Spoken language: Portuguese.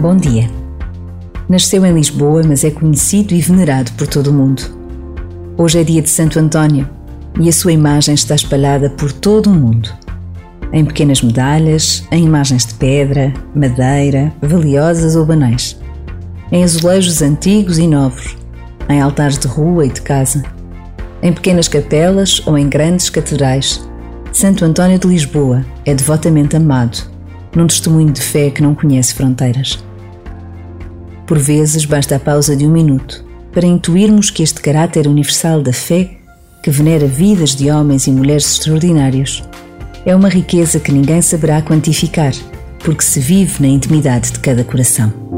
Bom dia. Nasceu em Lisboa, mas é conhecido e venerado por todo o mundo. Hoje é dia de Santo António e a sua imagem está espalhada por todo o mundo. Em pequenas medalhas, em imagens de pedra, madeira, valiosas ou banais. Em azulejos antigos e novos, em altares de rua e de casa. Em pequenas capelas ou em grandes catedrais, Santo António de Lisboa é devotamente amado, num testemunho de fé que não conhece fronteiras. Por vezes basta a pausa de um minuto para intuirmos que este caráter universal da fé, que venera vidas de homens e mulheres extraordinários, é uma riqueza que ninguém saberá quantificar, porque se vive na intimidade de cada coração.